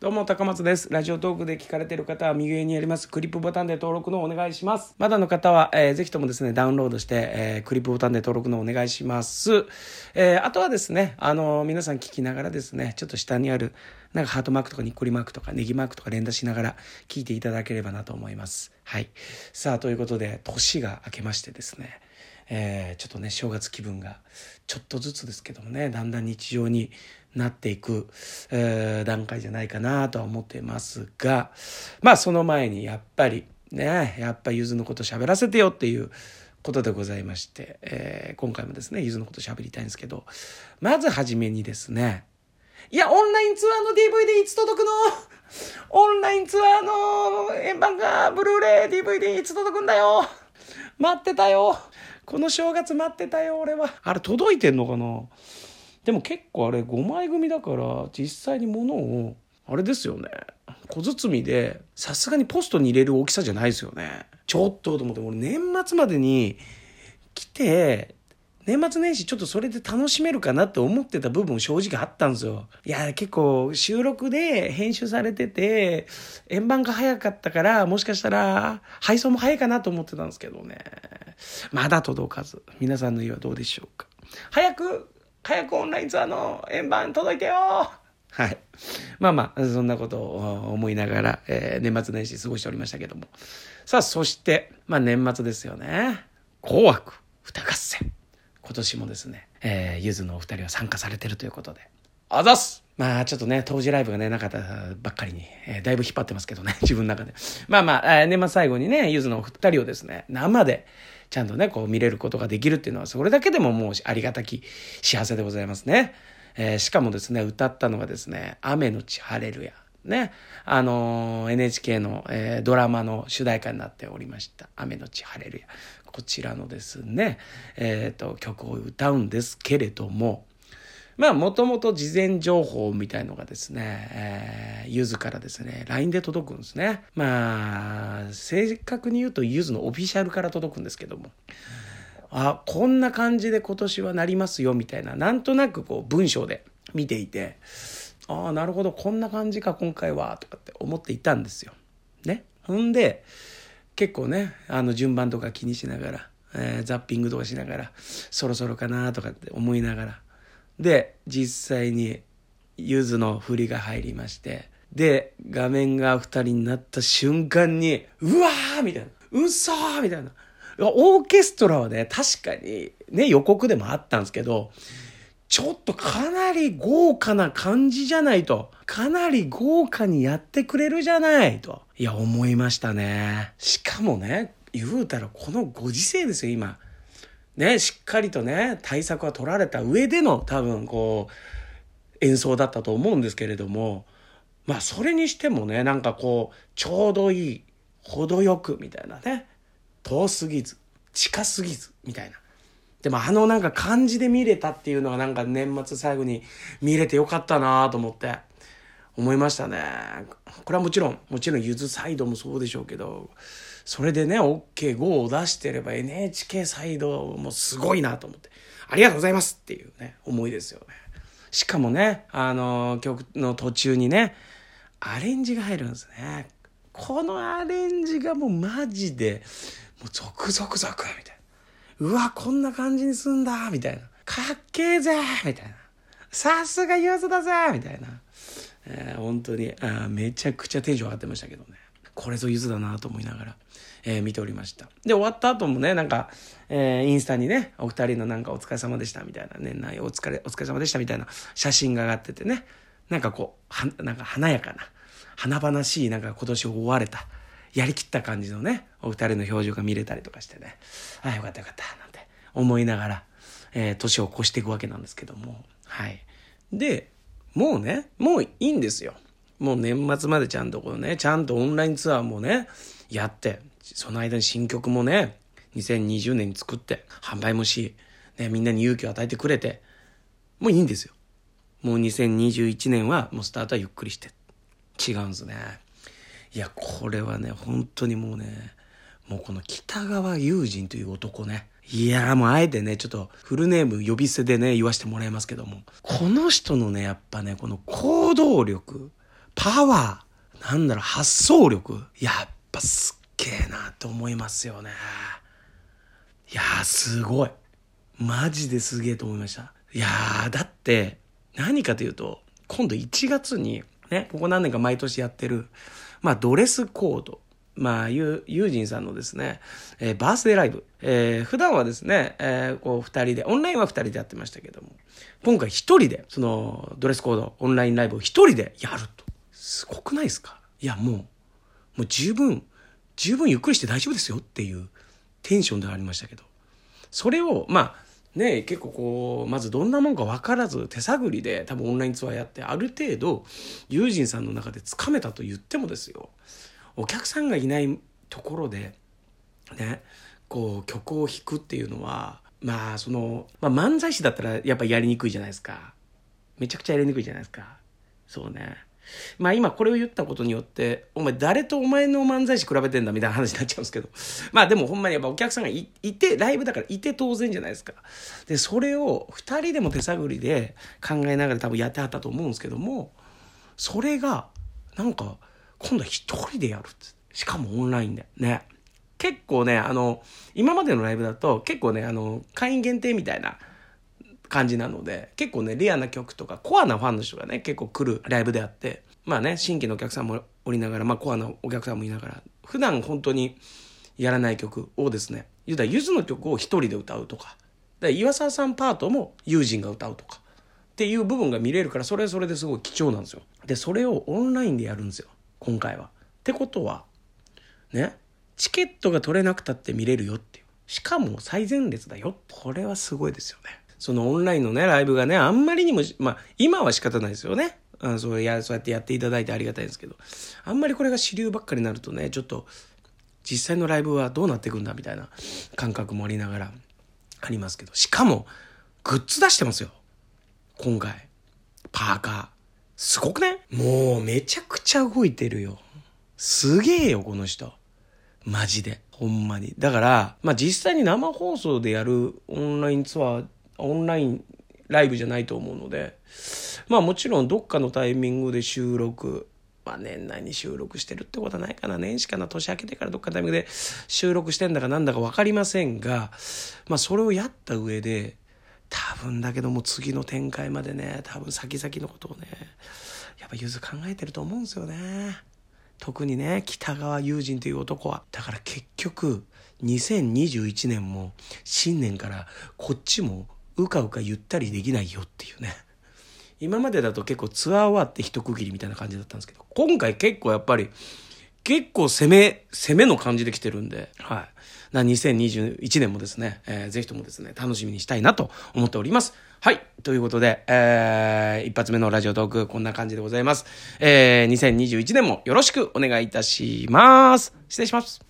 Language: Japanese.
どうも、高松です。ラジオトークで聞かれている方は右上にありますクリップボタンで登録のお願いします。まだの方は、えー、ぜひともですね、ダウンロードして、えー、クリップボタンで登録のお願いします。えー、あとはですね、あのー、皆さん聞きながらですね、ちょっと下にある、なんかハートマークとかニッコリマークとかネギマークとか連打しながら聞いていただければなと思います。はい。さあ、ということで、年が明けましてですね、えー、ちょっとね、正月気分が、ちょっとずつですけどもね、だんだん日常になっていく、えー、段階じゃないかなとは思ってますが、まあその前にやっぱりね、やっぱゆずのこと喋らせてよっていうことでございまして、えー、今回もですね、ゆずのこと喋りたいんですけど、まずはじめにですね、いや、オンラインツアーの DVD いつ届くの？オンラインツアーの円盤がブルーレイ DVD いつ届くんだよ？待ってたよ。この正月待ってたよ、俺は。あれ届いてんのかな？でも結構あれ5枚組だから実際に物をあれですよね。小包でさすがにポストに入れる大きさじゃないですよね。ちょっとと思って俺年末までに来て年末年始ちょっとそれで楽しめるかなって思ってた部分正直あったんですよ。いや、結構収録で編集されてて、円盤が早かったから、もしかしたら配送も早いかなと思ってたんですけどね。まだ届かず。皆さんの家はどうでしょうか。早く早くオンラインツアーの円盤届いてよはい。まあまあ、そんなことを思いながら、えー、年末年始過ごしておりましたけども。さあ、そして、まあ年末ですよね。紅白歌合戦。今年もですね、えー、ゆずのお二人は参加されてるということで。あざすまあちょっとね、当時ライブがね、なかったばっかりに、えー、だいぶ引っ張ってますけどね、自分の中で。まあまあ、えー、年末最後にね、ゆずのお二人をですね、生で、ちゃんとね、こう見れることができるっていうのは、それだけでももうありがたき幸せでございますね。えー、しかもですね、歌ったのがですね、雨のち晴れるや。ね。あの、NHK の、えー、ドラマの主題歌になっておりました。雨のち晴れるや。こちらのですね、えっ、と、曲を歌うんですけれども、まあ、もともと事前情報みたいのがですね、えー、ゆずからですね、LINE で届くんですね。まあ、正確に言うとゆずのオフィシャルから届くんですけども。あ、こんな感じで今年はなりますよ、みたいな、なんとなくこう文章で見ていて、ああ、なるほど、こんな感じか、今回は、とかって思っていたんですよ。ね。ほんで、結構ね、あの順番とか気にしながら、えー、ザッピングとかしながら、そろそろかなとかって思いながら、で、実際に、ゆずの振りが入りまして、で、画面が二人になった瞬間に、うわーみたいな。うそーみたいな。オーケストラはね、確かに、ね、予告でもあったんですけど、ちょっとかなり豪華な感じじゃないと。かなり豪華にやってくれるじゃないと。いや、思いましたね。しかもね、言うたらこのご時世ですよ、今。ね、しっかりとね、対策は取られた上での多分こう、演奏だったと思うんですけれども、まあそれにしてもね、なんかこう、ちょうどいい、程よくみたいなね、遠すぎず、近すぎず、みたいな。でもあのなんか感じで見れたっていうのがなんか年末最後に見れてよかったなと思って思いましたね。これはもちろん、もちろんゆずサイドもそうでしょうけど、それでね、OK5 を出してれば NHK サイドもすごいなと思って、ありがとうございますっていうね、思いですよね。しかもね、あの、曲の途中にね、アレンジが入るんですね。このアレンジがもうマジで、もうゾクゾクゾクみたいな。うわ、こんな感じにすんだみたいな。かっけえぜみたいな。さすがユーズだぜみたいな。えー、本当にあめちゃくちゃテンション上がってましたけどね。これぞゆずだなと思いながら、えー、見ておりました。で、終わった後もね、なんか、えー、インスタにね、お二人のなんかお疲れ様でしたみたいな、年内お疲れ、お疲れ様でしたみたいな写真が上がっててね、なんかこう、は、なんか華やかな、華々しい、なんか今年終われた、やりきった感じのね、お二人の表情が見れたりとかしてね、ああ、よかったよかった、なんて思いながら、えー、年を越していくわけなんですけども、はい。で、もうね、もういいんですよ。もう年末までちゃんとこうね、ちゃんとオンラインツアーもね、やって、その間に新曲もね、2020年に作って、販売もし、ね、みんなに勇気を与えてくれて、もういいんですよ。もう2021年はもうスタートはゆっくりして。違うんですね。いや、これはね、本当にもうね、もうこの北川友人という男ね。いやもうあえてね、ちょっとフルネーム呼び捨てでね、言わせてもらいますけども。この人のね、やっぱね、この行動力、パワー、なんだろう、発想力。やっぱすっげえなって思いますよね。いや、すごい。マジですげえと思いました。いやー、だって、何かというと、今度1月に、ね、ここ何年か毎年やってる、まあ、ドレスコード。まあ、ユージンさんのですね、えー、バースデーライブ。えー、普段はですね、えー、こう、二人で、オンラインは二人でやってましたけども、今回一人で、その、ドレスコード、オンラインライブを一人でやると。すごくないですか？いや、もう、もう十分、十分ゆっくりして大丈夫ですよっていうテンションではありましたけど、それを、まあ、ね、結構こう、まずどんなもんか分からず手探りで多分オンラインツアーやってある程度、友人さんの中でつかめたと言ってもですよ、お客さんがいないところで、ね、こう曲を弾くっていうのは、まあその、まあ漫才師だったらやっぱやりにくいじゃないですか。めちゃくちゃやりにくいじゃないですか。そうね。まあ今これを言ったことによって、お前誰とお前の漫才師比べてんだみたいな話になっちゃうんですけど。まあでもほんまにやっぱお客さんがいて、ライブだからいて当然じゃないですか。で、それを二人でも手探りで考えながら多分やってはったと思うんですけども、それが、なんか、今度は一人でやるって。しかもオンラインで。ね。結構ね、あの、今までのライブだと結構ね、あの、会員限定みたいな感じなので、結構ね、レアな曲とか、コアなファンの人がね、結構来るライブであって、まあね、新規のお客さんもおりながら、まあコアなお客さんもいながら、普段本当にやらない曲をですね、言うたらゆずの曲を一人で歌うとか、で岩沢さんパートも友人が歌うとか、っていう部分が見れるから、それはそれですごい貴重なんですよ。で、それをオンラインでやるんですよ、今回は。ってことは、ね、チケットが取れなくたって見れるよっていう。しかも最前列だよ。これはすごいですよね。そのオンラインのね、ライブがね、あんまりにも、まあ、今は仕方ないですよね。あそうやそうやってやっていただいてありがたいんですけど、あんまりこれが主流ばっかりになるとね、ちょっと、実際のライブはどうなっていくんだみたいな感覚もありながらありますけど、しかも、グッズ出してますよ。今回。パーカー。すごくねもうめちゃくちゃ動いてるよ。すげえよ、この人。マジで。ほんまに。だから、まあ実際に生放送でやるオンラインツアーオンラインライブじゃないと思うので、まあもちろんどっかのタイミングで収録、まあ年内に収録してるってことはないかな。年始かな。年明けてからどっかのタイミングで収録してんだかなんだかわかりませんが、まあそれをやった上で、多分だけども次の展開までね、多分先々のことをね、やっぱゆず考えてると思うんですよね。特にね、北川友人という男は。だから結局、2021年も新年からこっちもうかうかゆったりできないよっていうね。今までだと結構ツアー終わって一区切りみたいな感じだったんですけど、今回結構やっぱり、結構攻め、攻めの感じで来てるんで、はい。な、2021年もですね、えー、ぜひともですね、楽しみにしたいなと思っております。はい。ということで、えー、一発目のラジオトーク、こんな感じでございます。えー、2021年もよろしくお願いいたします。失礼します。